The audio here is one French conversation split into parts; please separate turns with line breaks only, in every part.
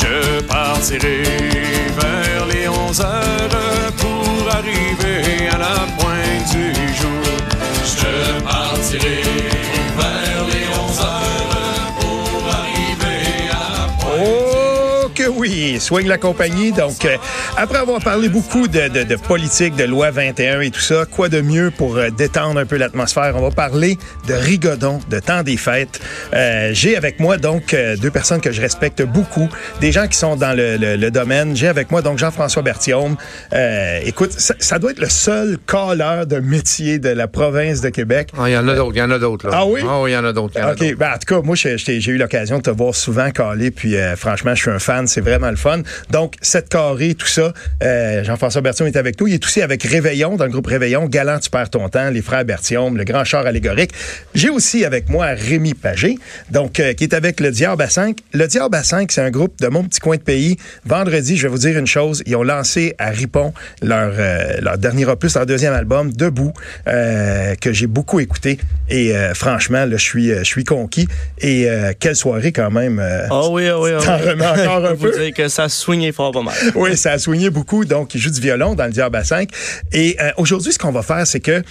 Je partirai vers les 11 heures pour arriver à la pointe du jour. Je partirai
oui, soigne la compagnie. Donc, euh, après avoir parlé beaucoup de, de- de politique, de loi 21 et tout ça, quoi de mieux pour euh, détendre un peu l'atmosphère? On va parler de rigodon, de temps des fêtes. Euh, J'ai avec moi donc deux personnes que je respecte beaucoup, des gens qui sont dans le, le- le domaine. J'ai avec moi donc Jean-François Berthiaume. Écoute, ça, ça doit être le seul caleur de métier de la province de Québec.
Ah, Il y en a d'autres, il y en a d'autres. là.
Ah oui?
Ah oui, il y en a d'autres.
OK. Ben, en tout cas, moi, j'ai eu l'occasion de te voir souvent caler, puis franchement, je suis un fan, c'est vraiment le fun. Donc, cette carré, tout ça, euh, Jean-François Berthiaume est avec nous. Il est aussi avec Réveillon, dans le groupe Réveillon, Galant, tu perds ton temps, les frères Berthiaume, le grand char allégorique. J'ai aussi avec moi Rémi Pagé, donc, euh, qui est avec le Diable à 5. Le Diable à 5, c'est un groupe de mon petit coin de pays. Vendredi, je vais vous dire une chose, ils ont lancé à Ripon leur, euh, leur dernier opus, leur deuxième album, Debout, que j'ai beaucoup écouté. Et franchement, là, je suis, je suis conquis. Et quelle soirée quand même.
Ah oui, ah oui,
T'en
oui.
remets encore un peu?
Ça swingait fort pas mal.
oui, ça a soigné beaucoup. Donc, il joue du violon dans le Diable à 5. Et euh, aujourd'hui, ce qu'on va faire, c'est que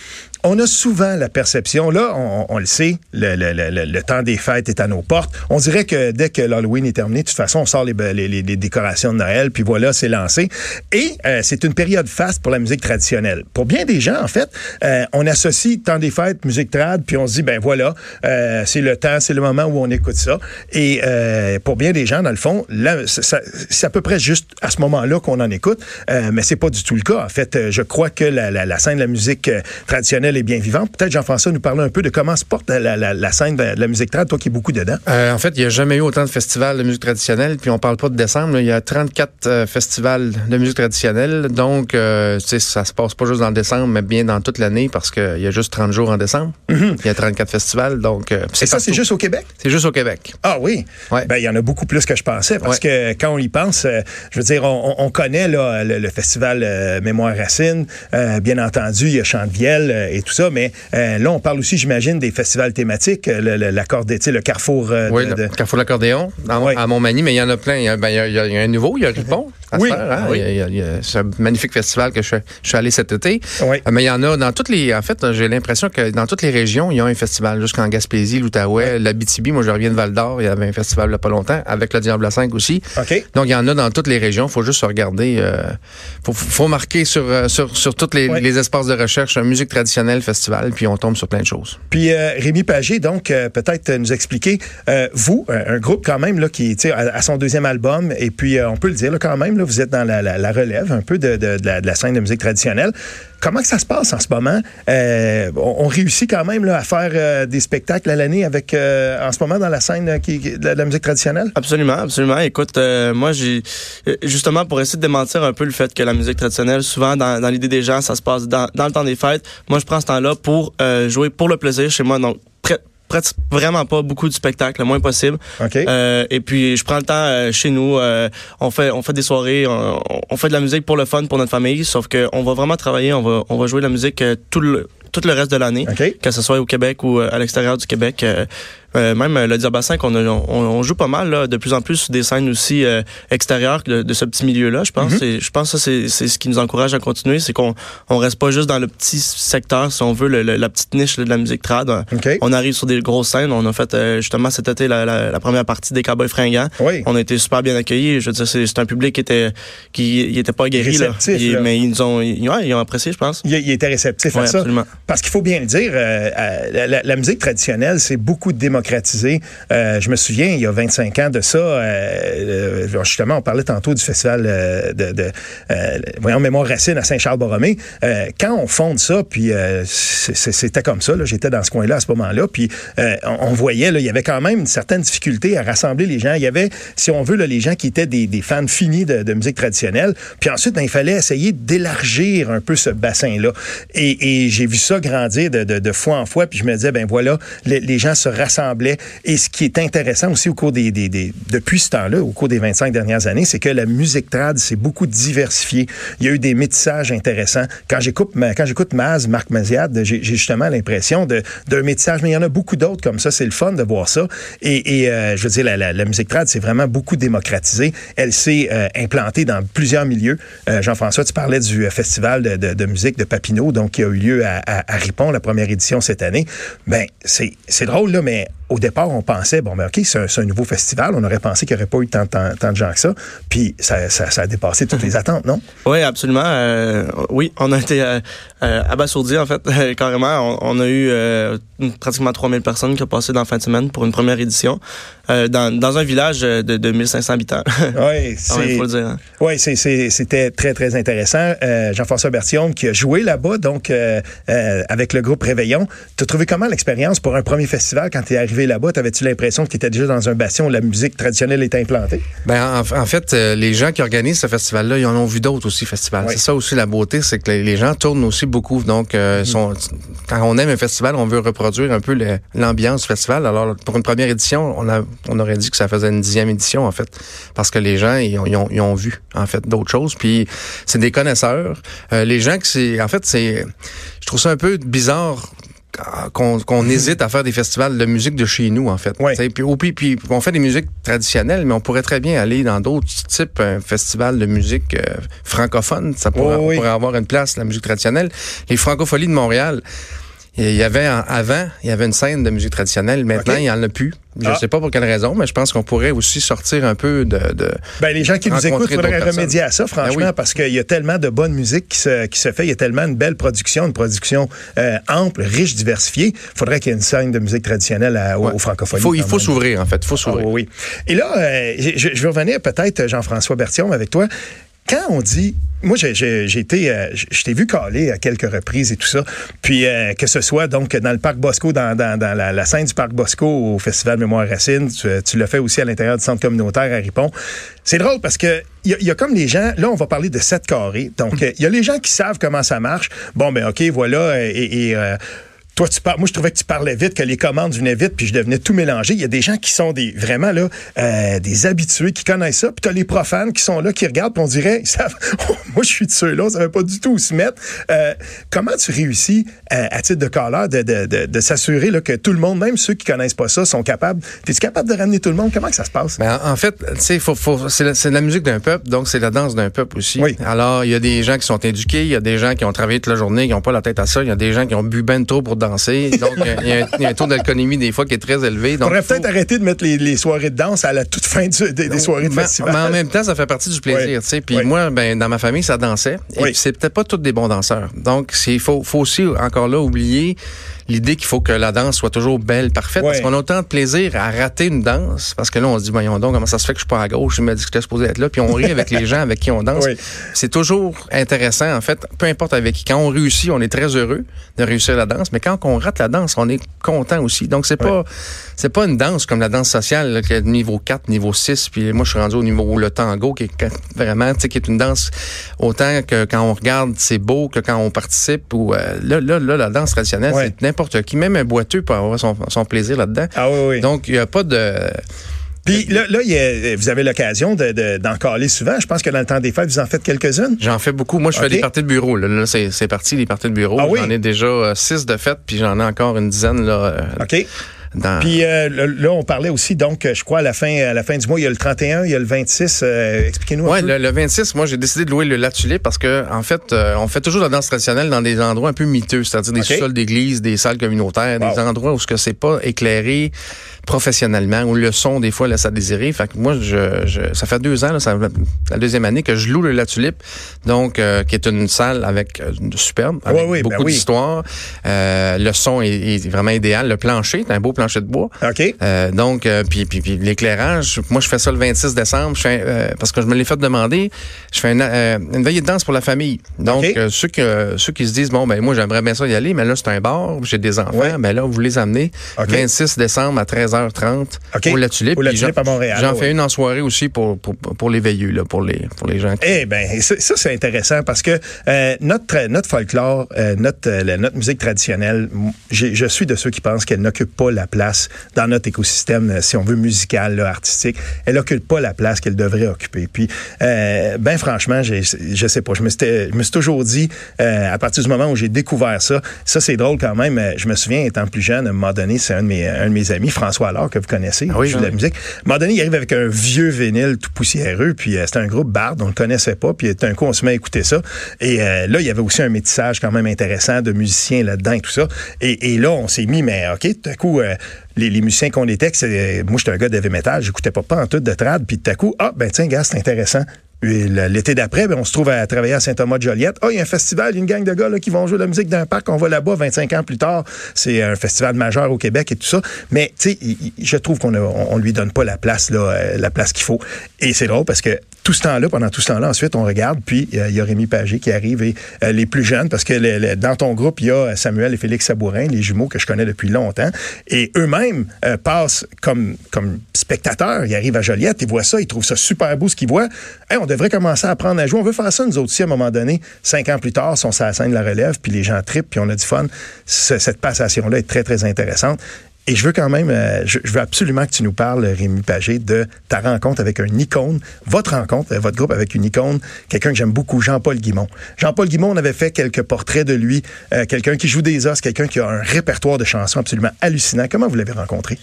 on a souvent la perception, là, on, on le sait, le, le- le- le- temps des fêtes est à nos portes. On dirait que dès que l'Halloween est terminé, de toute façon, on sort les, les- les- décorations de Noël, puis voilà, c'est lancé. Et euh, c'est une période faste pour la musique traditionnelle. Pour bien des gens, en fait, euh, on associe temps des fêtes, musique trad, puis on se dit, ben voilà, euh, c'est le temps, c'est le moment où on écoute ça. Et euh, pour bien des gens, dans le fond, là, c'est à peu près juste à ce moment-là qu'on en écoute, euh, mais c'est pas du tout le cas. En fait, euh, je crois que la, la- scène de la musique euh, est bien vivante. Peut-être Jean-François nous parler un peu de comment se porte la, la- la scène de, de la musique trad, toi qui es beaucoup dedans.
Euh, en fait, il n'y a jamais eu autant de festivals de musique traditionnelle, puis on parle pas de décembre. là. Il y a 34 euh, festivals de musique traditionnelle, donc euh, tu sais, ça se passe pas juste dans le décembre, mais bien dans toute l'année, parce qu'il y a juste 30 jours en décembre. Il y a 34 festivals, donc euh,
Et ça, c'est juste au Québec?
C'est juste au Québec.
Ah oui,
Ouais.
ben il y en a beaucoup plus que je pensais parce que quand on y pense, euh, je veux dire, on, on- on connaît là, le, le festival Mémoire Racine, bien entendu, il y a Chantevielle euh, et tout ça, mais euh, là on parle aussi, j'imagine, des festivals thématiques, euh, le, le, le Carrefour euh,
Oui,
de,
le Carrefour de l'accordéon à,
Ouais.
à Montmagny, mais il y en a plein. Il y a, ben, il y a- il y a un nouveau, il y a Ripon.
Oui,
faire, hein?
oui.
Il y a- il y a- il y a- C'est un magnifique festival que je, je suis allé cet été.
Oui.
Euh, Mais il y en a dans toutes les. En fait, j'ai l'impression que dans toutes les régions, il y a un festival. Jusqu'en Gaspésie, l'Outaouais, l'Abitibi. Moi, je reviens de Val d'Or. Il y avait un festival il n'y a pas longtemps, avec le Diable à 5 aussi.
OK.
Donc, il y en a dans toutes les régions. Il faut juste regarder. euh, faut, faut marquer sur, euh, sur, sur tous les, espaces de recherche musique traditionnelle festival, puis on tombe sur plein de choses.
Puis euh, Rémi Pagé, donc euh, peut-être nous expliquer, vous, un, un groupe quand même là qui, tu à, à son deuxième album, et puis on peut le dire là, quand même, vous êtes dans la, relève un peu de, de- de la, de la scène de musique traditionnelle. Comment que ça se passe en ce moment? Euh, on, réussit quand même à faire euh, des spectacles à l'année avec, euh, en ce moment dans la scène de, la, musique traditionnelle?
Absolument, absolument. Écoute, moi, j'ai justement pour essayer de démentir un peu le fait que la musique traditionnelle, souvent dans, l'idée des gens, ça se passe dans, dans le temps des fêtes. Moi, je prends ce temps-là pour jouer pour le plaisir chez moi. Donc, près- vraiment pas beaucoup de spectacles, le moins possible.
OK.
Euh, et puis je prends le temps euh, chez nous. euh, on fait on fait des soirées, on, on fait de la musique pour le fun, pour notre famille. Sauf que on va vraiment travailler, on va on va jouer de la musique euh, tout le tout le reste de l'année,
OK.
que ce soit au Québec ou euh, à l'extérieur du Québec. Euh, même euh, le Diabassin qu'on on, on joue pas mal là, de plus en plus sur des scènes aussi euh, extérieures de, de ce petit milieu-là. Je pense. Et je pense que c'est ce qui nous encourage à continuer, c'est qu'on on reste pas juste dans le petit secteur, si on veut, le- le- la petite niche là, de la musique trad. On arrive sur des grosses scènes. On a fait euh, justement cet été la, la- la première partie des Cowboys fringants.
Oui.
On a été super bien accueillis. Je veux dire, c'est un public qui était qui était pas guéri là. Il-
là.
mais ils nous ont ils, ouais, ils ont apprécié, je pense.
Il, il était réceptif à ça.
absolument.
Parce qu'il faut bien le dire, la, musique traditionnelle, c'est beaucoup de Euh, je me souviens, il y a 25 ans de ça, euh, euh, justement, on parlait tantôt du festival de, voyons, Mémoire Racine à Saint-Charles-Borromée. Euh, quand on fonde ça, puis c'était comme ça, j'étais dans ce coin-là à ce moment-là, puis on, voyait, là, il y avait quand même une certaine difficulté à rassembler les gens. Il y avait, si on veut, là, les gens qui étaient des, fans finis de, musique traditionnelle. Puis ensuite, ben, il fallait essayer d'élargir un peu ce bassin-là. Et, j'ai vu ça grandir de, de, fois en fois, puis je me disais, ben voilà, les, gens se Et ce qui est intéressant aussi au cours des, depuis ce temps-là, au cours des 25 dernières années, c'est que la musique trad s'est beaucoup diversifiée. Il y a eu des métissages intéressants. Quand j'écoute, quand j'écoute Maz, Marc Maziad, j'ai justement l'impression d'un métissage, mais il y en a beaucoup d'autres comme ça. C'est le fun de voir ça. Et, euh, je veux dire, la, musique trad, c'est vraiment beaucoup démocratisé. Elle s'est euh, implantée dans plusieurs milieux. Euh, Jean-François, tu parlais du festival de, musique de Papineau, donc qui a eu lieu à, à, Ripon, la première édition cette année. Ben, c'est drôle, là, mais au départ, on pensait, bon, ben, OK, c'est un, nouveau festival. On aurait pensé qu'il n'y aurait pas eu tant, tant, tant de gens que ça. Puis ça, ça, ça a dépassé toutes les attentes, non?
Oui, absolument. Euh, oui, on a été euh, euh, abasourdis, en fait, carrément. On, on a eu euh, pratiquement 3000 personnes qui ont passé dans la fin de semaine pour une première édition dans, dans un village de, de 1500 habitants.
Oui, c'est.
hein.
Oui, c'était très, très intéressant. Jean-François Bertillon qui a joué là-bas, donc avec le groupe Réveillon. Tu as trouvé comment l'expérience pour un premier festival quand tu es arrivé là-bas? T'avais-tu l'impression que tu étais déjà dans un bastion où la musique traditionnelle était implantée?
Ben, en, en fait, euh, les gens qui organisent ce festival-là, ils en ont vu d'autres aussi, festivals.
Oui.
C'est ça aussi la beauté, c'est que les, les gens tournent aussi beaucoup. Donc, euh, sont, quand on aime un festival, on veut reproduire un peu l'ambiance du festival. Alors, pour une première édition, on, a, on aurait dit que ça faisait une dixième édition, en fait, parce que les gens, ils ont, ils ont, ils ont vu, en fait, d'autres choses. Puis, c'est des connaisseurs. Euh, les gens qui c'est... En fait, c'est... Je trouve ça un peu bizarre qu'on qu'on hésite à faire des festivals de musique de chez nous, en fait. T'sais, Puis, ou puis, puis on fait des musiques traditionnelles, mais on pourrait très bien aller dans d'autres types, un festival de musique euh, francophone. Ça pourrait,
oui.
pourrait avoir une place, la musique traditionnelle. Les francopholies de Montréal, il y avait avant, il y avait une scène de musique traditionnelle. Maintenant, il n'y en a plus. Je ne
Ah.
sais pas pour quelle raison, mais je pense qu'on pourrait aussi sortir un peu de... de
Ben, les gens qui nous écoutent, il faudrait remédier à ça, franchement,
Ben oui.
parce qu'il y a tellement de bonne musique qui se, qui se fait. Il y a tellement une belle production, une production euh, ample, riche, diversifiée. Il faudrait qu'il y ait une scène de musique traditionnelle à, au-
Ouais.
aux francophonies.
il faut, il s'ouvrir, en fait. Il faut
Ah,
s'ouvrir.
oui, oui. Et là, euh, je, je- je vais revenir peut-être, Jean-François Bertillon, avec toi. Quand on dit, moi, j'ai- été, euh, je t'ai vu caler à quelques reprises et tout ça, puis euh, que ce soit donc dans le parc Bosco, dans, dans, dans la, scène du parc Bosco au Festival Mémoire Racine, tu, tu l'as fait aussi à l'intérieur du centre communautaire à Ripon. C'est drôle parce que il y, y a comme les gens, là, on va parler de 7 carrés. Donc, euh, il y a les gens qui savent comment ça marche. Bon, ben, OK, voilà, et. et, euh, toi, tu parles. Moi, je trouvais que tu parlais vite, que les commandes venaient vite, puis je devenais tout mélangé. Il y a des gens qui sont des vraiment là, euh, des habitués, qui connaissent ça. Puis t'as les profanes qui sont là, qui regardent, puis on dirait, moi, je suis de ceux-là, on savait pas du tout où se mettre. Euh, comment tu réussis, euh, à titre de caller, de, de, de, de s'assurer là, que tout le monde, même ceux qui connaissent pas ça, sont capables. Es-tu capable de ramener tout le monde? Comment que ça se passe?
Ben, en fait, tu sais, faut, faut, c'est la, musique d'un peuple, donc c'est la danse d'un peuple aussi.
Oui.
Alors, il y a des gens qui sont éduqués, il y a des gens qui ont travaillé toute la journée, qui n'ont pas la tête à ça, il y a des gens qui ont bu ben trop pour danser. Donc, il y, a un- il y a un taux d'alcoolémie des fois qui est très élevé.
Il
Donc,
faudrait
faut-
peut-être arrêter de mettre les, les soirées de danse à la toute fin du- des, des soirées de
mais,
festival.
mais en même temps, ça fait partie du plaisir. Puis moi, ben dans ma famille, ça dansait. Et
Oui.
c'est peut-être pas tous des bons danseurs. Donc, faut, faut aussi encore là oublier l'idée qu'il faut que la danse soit toujours belle, parfaite, parce qu'on a autant de plaisir à rater une danse, parce que là, on se dit, voyons donc, comment ça se fait que je suis pas à gauche, il m'a dit que j'étais supposé être là, puis on rit avec les gens avec qui on danse.
Oui.
C'est toujours intéressant, en fait, peu importe avec qui. Quand on réussit, on est très heureux de réussir la danse, mais quand on rate la danse, on est content aussi. Donc, c'est pas, c'est pas une danse comme la danse sociale, là, qui est niveau 4, niveau 6, puis moi, je suis rendu au niveau le tango, qui est vraiment, tu sais, qui est une danse autant que quand on regarde, c'est beau, que quand on participe, ou, euh, là, là, là, la danse traditionnelle,
Ouais.
c'est n'importe qui, même un boiteux peut avoir son, son plaisir là-dedans.
Ah oui, oui.
Donc, il n'y a pas de...
Puis là, là il y a- vous avez l'occasion de- de- d'en caler souvent. Je pense que dans le temps des fêtes, vous en faites quelques-unes.
J'en fais beaucoup. Moi, je fais des parties de bureau. Là, Là, c'est, c'est parti, les parties de bureau.
Ah oui?
J'en ai déjà euh, six de fêtes, puis j'en ai encore une dizaine là, euh,
OK.
Dans...
Puis euh, là, on parlait aussi, donc, euh, je crois, à la fin, à la fin du mois, il y a le 31, il y a le 26. euh, Expliquez-nous un
Ouais,
peu.
le, le 26, moi, j'ai décidé de louer le La Tulipe parce que, en fait, euh, on fait toujours la danse traditionnelle dans des endroits un peu miteux, c'est-à-dire des sous-sols d'église, des salles communautaires,
Wow.
des endroits où ce que c'est pas éclairé professionnellement, où le son, des fois, laisse à désirer. Fait que moi, je, je- ça fait deux ans, là, ça, la deuxième année que je loue le La Tulipe, donc, euh, qui est une salle avec euh, superbe, avec
oui, ben
beaucoup
oui.
d'histoire. Euh, le son est, est vraiment idéal. Le plancher, c'est un beau plancher de bois.
OK.
Euh, donc, euh, puis, puis, puis l'éclairage, moi, je fais ça le 26 décembre, je fais, euh, parce que je me l'ai fait demander, je fais une, une veillée de danse pour la famille. Donc, ceux, que, ceux qui se disent, bon, ben moi, j'aimerais bien ça y aller, mais là, c'est un bar, j'ai des enfants,
Ouais.
ben là, vous les amenez
OK.
26 décembre à 13h30
OK.
au La Tulipe.
Au La Tulipe à Montréal,
J'en
ouais.
fais une en soirée aussi pour, pour, pour les veilleux, là, pour les, pour les gens qui...
Eh ben ça, c'est intéressant parce que notre notre folklore, notre notre musique traditionnelle, je suis de ceux qui pensent qu'elle n'occupe pas la place dans notre écosystème, euh, si on veut musical, là, artistique. Elle n'occupe pas la place qu'elle devrait occuper. Puis, euh, ben franchement, je sais pas. Je me, suis- je me suis toujours dit, euh, à partir du moment où j'ai découvert ça, ça c'est drôle quand même. euh, Je me souviens étant plus jeune, à un moment donné, c'est un de mes un de mes amis, François Allard, que vous connaissez,
Ah oui,
qui joue de la musique. À un moment donné, il arrive avec un vieux vinyle tout poussiéreux, puis euh, c'était un groupe Bard, on le connaissait pas, puis d'un coup, on se met à écouter ça. Et là, il y avait aussi un métissage quand même intéressant de musiciens là-dedans et tout ça. Et, et là, on s'est mis, mais OK, tout à coup, euh, les, musiciens qu'on était, que moi, j'étais un gars d'heavy metal, j'écoutais pas, pas en tout de trad, puis tout à coup, ah, ben tiens, gars, c'est intéressant. L'été d'après, ben, on se trouve à travailler à Saint-Thomas-de-Joliette. Ah, il y a un festival, une gang de gars qui vont jouer de la musique d'un parc. On va là-bas 25 ans plus tard. C'est un festival majeur au Québec et tout ça. Mais, tu sais, je trouve qu'on on, lui donne pas la place, euh, la place qu'il faut. Et c'est drôle parce que tout ce temps-là, pendant tout ce temps-là, ensuite, on regarde, puis euh, il y a Rémi Pagé qui arrive et euh, les plus jeunes, parce que dans ton groupe, il y a Samuel et Félix Sabourin, les jumeaux que je connais depuis longtemps, et eux-mêmes euh, passent comme, spectateurs. Ils arrivent à Joliette, ils voient ça, ils trouvent ça super beau ce qu'ils voient. Hey, on devrait commencer à apprendre à jouer. On veut faire ça, nous aussi, à un moment donné. Cinq ans plus tard, si on sur la la relève, puis les gens trippent, puis on a du fun. Ce- cette passation-là est très, très intéressante. Et je veux quand même, euh, je, veux absolument que tu nous parles, Rémi Pagé, de ta rencontre avec un icône, votre rencontre, euh, votre groupe avec une icône, quelqu'un que j'aime beaucoup, Jean-Paul Guimont. Jean-Paul Guimont, on avait fait quelques portraits de lui, euh, quelqu'un qui joue des os, quelqu'un qui a un répertoire de chansons absolument hallucinant. Comment vous l'avez rencontré?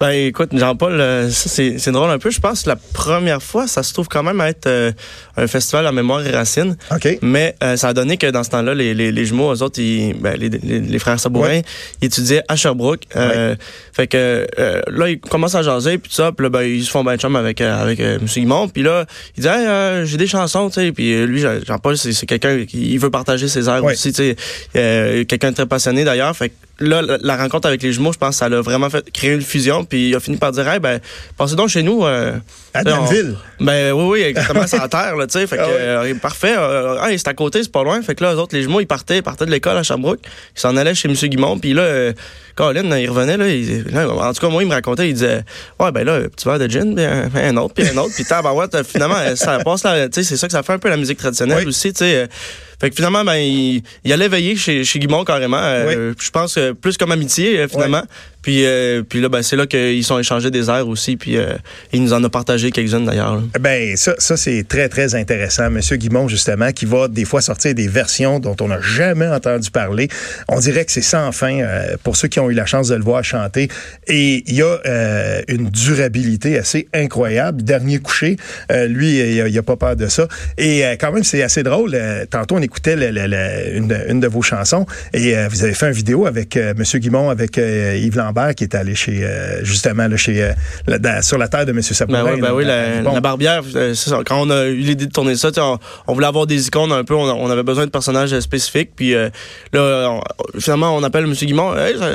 Ben écoute, Jean-Paul, euh, ça c'est c'est drôle un peu. Je pense que la première fois, ça se trouve quand même être euh, un festival en mémoire et racines.
OK.
Mais euh, ça a donné que dans ce temps-là, les, les, les jumeaux, eux autres, ils, ben, les, les, les frères Sabourin,
Ouais.
ils étudiaient à Sherbrooke. Euh, Fait que euh, là, ils commencent à jaser, puis tout ça. Puis là, ben, ils se font ben chum avec, euh, avec euh, M. Guimond. Puis là, il dit hey, euh, j'ai des chansons, tu sais. Puis lui, Jean- Jean-Paul, c'est quelqu'un qui il veut partager ses airs
Ouais.
aussi, tu sais. Euh, quelqu'un de très passionné d'ailleurs. Fait que là, la, la rencontre avec les jumeaux, je pense, ça l'a vraiment fait créer une fusion. Puis il a fini par dire hey, ben, passez donc chez nous. euh,
À Danville.
ben oui, oui, exactement, c'est à terre, là, tu sais. Fait que,
Ah ouais.
euh, parfait. Euh, hey, c'est à côté, c'est pas loin. Fait que là, eux autres, les jumeaux, ils partaient, ils partaient de l'école à Sherbrooke. Ils s'en allaient chez M. Guimond. Puis là, euh, Colin, il revenait, là, il- là, En tout cas, moi, il me racontait, il disait, ouais, ben là, un petit verre de gin, puis un, un autre, puis un autre. Puis tabarouette, finalement, ça passe là, tu sais, c'est ça que ça fait un peu la musique traditionnelle
Oui.
aussi, tu sais. Fait que finalement, ben, il, il allait veiller chez, chez Guimond carrément. euh, Je pense euh, plus comme amitié, euh, finalement. Puis, euh, puis là, ben, c'est là qu'ils sont échangés des airs aussi. Puis euh, il nous en a partagé quelques-unes d'ailleurs. là.
Ben ça, ça c'est très très intéressant. Monsieur Guimond justement, qui va des fois sortir des versions dont on n'a jamais entendu parler. On dirait que c'est sans fin euh, pour ceux qui ont eu la chance de le voir chanter. Et il y a euh, une durabilité assez incroyable. Dernier couché, euh, lui, il a, il a pas peur de ça. Et euh, quand même, c'est assez drôle. Tantôt, on écoutait une, de vos chansons et vous avez fait une vidéo avec Monsieur Guimond, avec Yves Lambert, qui est allé chez euh, justement là, chez euh, sur la terre de Monsieur Sabourin.
Ben oui, ben oui, la,
bon.
la barbière, euh, ça. quand on a eu l'idée de tourner ça, on, on voulait avoir des icônes un peu, on, on avait besoin de personnages spécifiques, puis là, on- finalement, on appelle M. Guimond, hey, ça,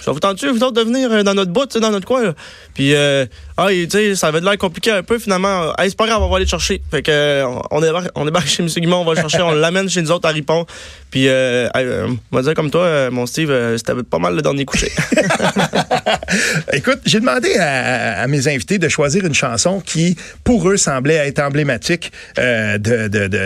ça vous tente-tu, vous de venir dans notre bout, dans notre coin, là? Puis, ah, tu sais, ça avait de l'air compliqué un peu, finalement, hey, c'est pas grave, on va aller le chercher. Fait que, on débarque, on débarque chez M. Guimond, on va le chercher, on l'amène chez nous autres à Ripon, puis, on va dire comme toi, mon Steve, c'était pas mal le dernier coucher.
Écoute, j'ai demandé à, mes invités de choisir une chanson qui, pour eux, semblait être emblématique euh,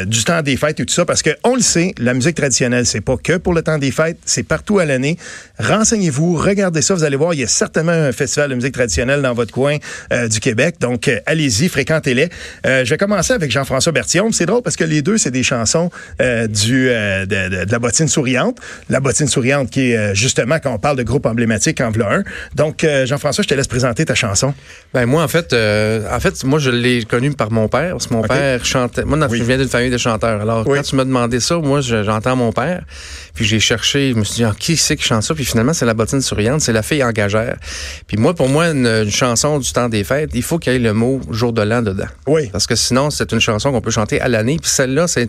du temps des fêtes et tout ça, parce que on le sait, la musique traditionnelle, c'est pas que pour le temps des fêtes, c'est partout à l'année. Renseignez-vous, regardez ça, vous allez voir, il y a certainement un festival de musique traditionnelle dans votre coin euh, du Québec, donc euh, allez-y, fréquentez-les. Je vais commencer avec Jean-François Bertillon. C'est drôle parce que les deux, c'est des chansons de, la bottine souriante, la bottine souriante qui est justement quand on parle de groupe emblématique en Donc euh, Jean-François, je te laisse présenter ta chanson.
Ben moi en fait, euh, en fait moi je l'ai connu par mon père parce que mon père chantait. Moi
Oui.
je viens d'une famille de chanteurs. Alors
Oui.
quand tu m'as demandé ça, moi je- j'entends mon père. Puis j'ai cherché, je me suis dit ah, qui c'est qui chante ça? Puis finalement c'est la bottine souriante, c'est la fille engagère. Puis moi pour moi une, une chanson du temps des fêtes, il faut qu'il y ait le mot jour de l'an dedans.
Oui.
Parce que sinon c'est une chanson qu'on peut chanter à l'année. Puis celle-là c'est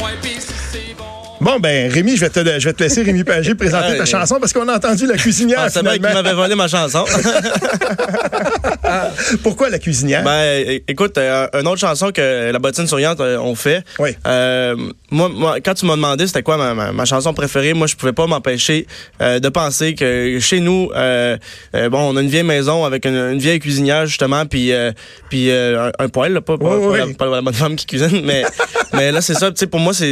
bon.
Ben, Rémi, je vais te, je vais te laisser, Rémi Pagé, présenter ta chanson parce qu'on a entendu la cuisinière.
Ah, c'est vrai qu'il m'avait volé ma chanson.
Pourquoi la cuisinière?
Ben, écoute, euh, une autre chanson que la bottine souriante euh, ont fait.
Oui.
Euh, moi, moi, quand tu m'as demandé c'était quoi ma, ma, ma chanson préférée, moi, je pouvais pas m'empêcher euh, de penser que chez nous, bon, on a une vieille maison avec une, une vieille cuisinière justement, puis puis un, un poêle, là, pas, pas,
Oui,
pas. La, pas la bonne femme qui cuisine, mais mais là c'est ça. Tu sais, pour moi, c'est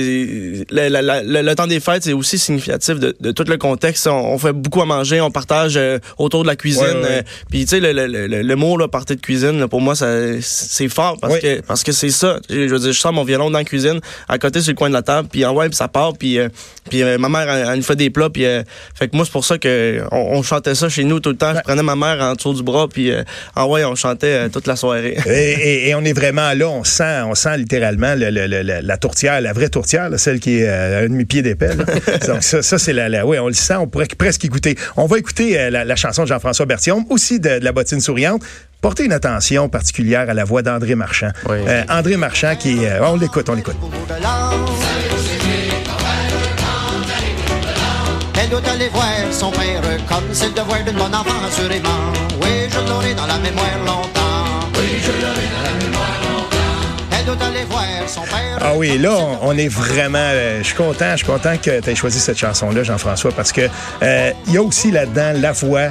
le, temps des fêtes, c'est aussi significatif de, de tout le contexte. On, on fait beaucoup à manger, on partage autour de la cuisine. Puis tu sais, le, le, le, le mot là, partie de cuisine, là, pour moi, ça, c'est fort parce
Oui.
que parce que c'est ça. Je veux dire, je sors mon violon dans la cuisine, à côté sur le coin de la table, puis en ouais, puis ça part, puis euh, puis euh, ma mère elle, nous fait des plats, puis euh, fait que moi c'est pour ça que on, on chantait ça chez nous tout le temps. Je prenais ma mère en dessous du bras, puis en ouais, on chantait toute la soirée.
Et, et- et on est vraiment là, on sent, on sent littéralement le- le- le- la, tourtière, la vraie tourtière, là, celle qui est à un demi-pied d'épais. Donc ça, ça c'est la, la, oui, on le sent, on pourrait presque écouter. On va écouter la, la chanson de Jean-François Berthiaume, aussi de, de la bottine souriante. Portez une attention particulière à la voix d'André Marchand.
Oui.
Euh, André Marchand qui, euh, on l'écoute, on l'écoute.
Elle doit aller voir son père comme c'est le devoir d'une bonne enfant, assurément. Oui, je l'aurai dans la mémoire longtemps. Oui, je l'aurai dans la
Ah oui, là, on, est vraiment. euh, je suis content, je suis content que tu aies choisi cette chanson-là, Jean-François, parce que euh, il y a aussi là-dedans la voix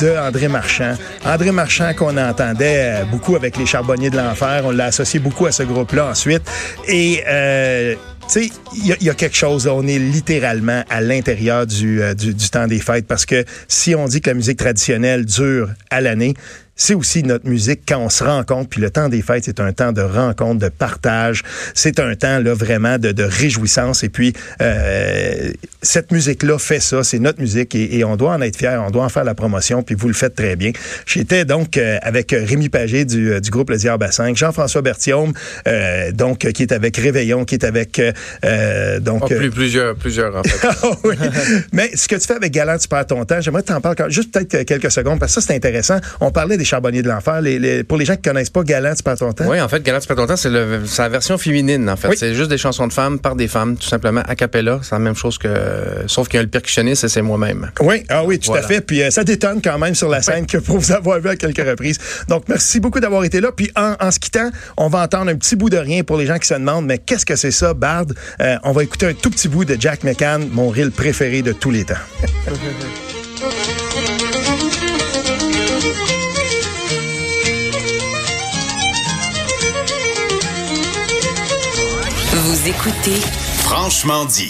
de André Marchand. André Marchand qu'on entendait euh, beaucoup avec les Charbonniers de l'Enfer. On l'a associé beaucoup à ce groupe-là ensuite. Et tu sais, il y, a- quelque chose, on est littéralement à l'intérieur du, du, du temps des fêtes parce que si on dit que la musique traditionnelle dure à l'année, c'est aussi notre musique quand on se rencontre. Puis le temps des fêtes, c'est un temps de rencontre, de partage. C'est un temps là vraiment de, de réjouissance. Et puis euh, cette musique-là fait ça. C'est notre musique et, et on doit en être fiers. On doit en faire la promotion. Puis vous le faites très bien. J'étais donc euh, avec Rémi Pagé du, euh, du groupe à 5, Jean-François Berthiaume, euh, donc qui est avec Réveillon, qui est avec euh, donc
Ah, plus, plusieurs, plusieurs, en fait.
ah oui. Mais ce que tu fais avec Galant, tu perds ton temps. J'aimerais que tu en parles quand- juste peut-être quelques secondes, parce que ça, c'est intéressant. On parlait des charbonniers de l'enfer. Les, les- pour les gens qui connaissent pas Galant, tu perds ton temps.
Oui, en fait, Galant, tu perds ton temps, c'est la version féminine, en fait.
Oui.
C'est juste des chansons de femmes par des femmes, tout simplement, a cappella. C'est la même chose que. Sauf qu'il y a le percussionniste et c'est moi-même.
Oui, ah oui, tout
Voilà.
à fait. Puis euh, ça détonne quand même sur la scène que pour vous avoir vu à quelques reprises. Donc, merci beaucoup d'avoir été là. Puis en, en se quittant, on va entendre un petit bout de rien pour les gens qui se demandent, mais qu'est-ce que c'est ça, Bard? Euh, on va écouter un tout petit bout de Jack McCann, mon reel préféré de tous les temps.
Vous écoutez
Franchement dit.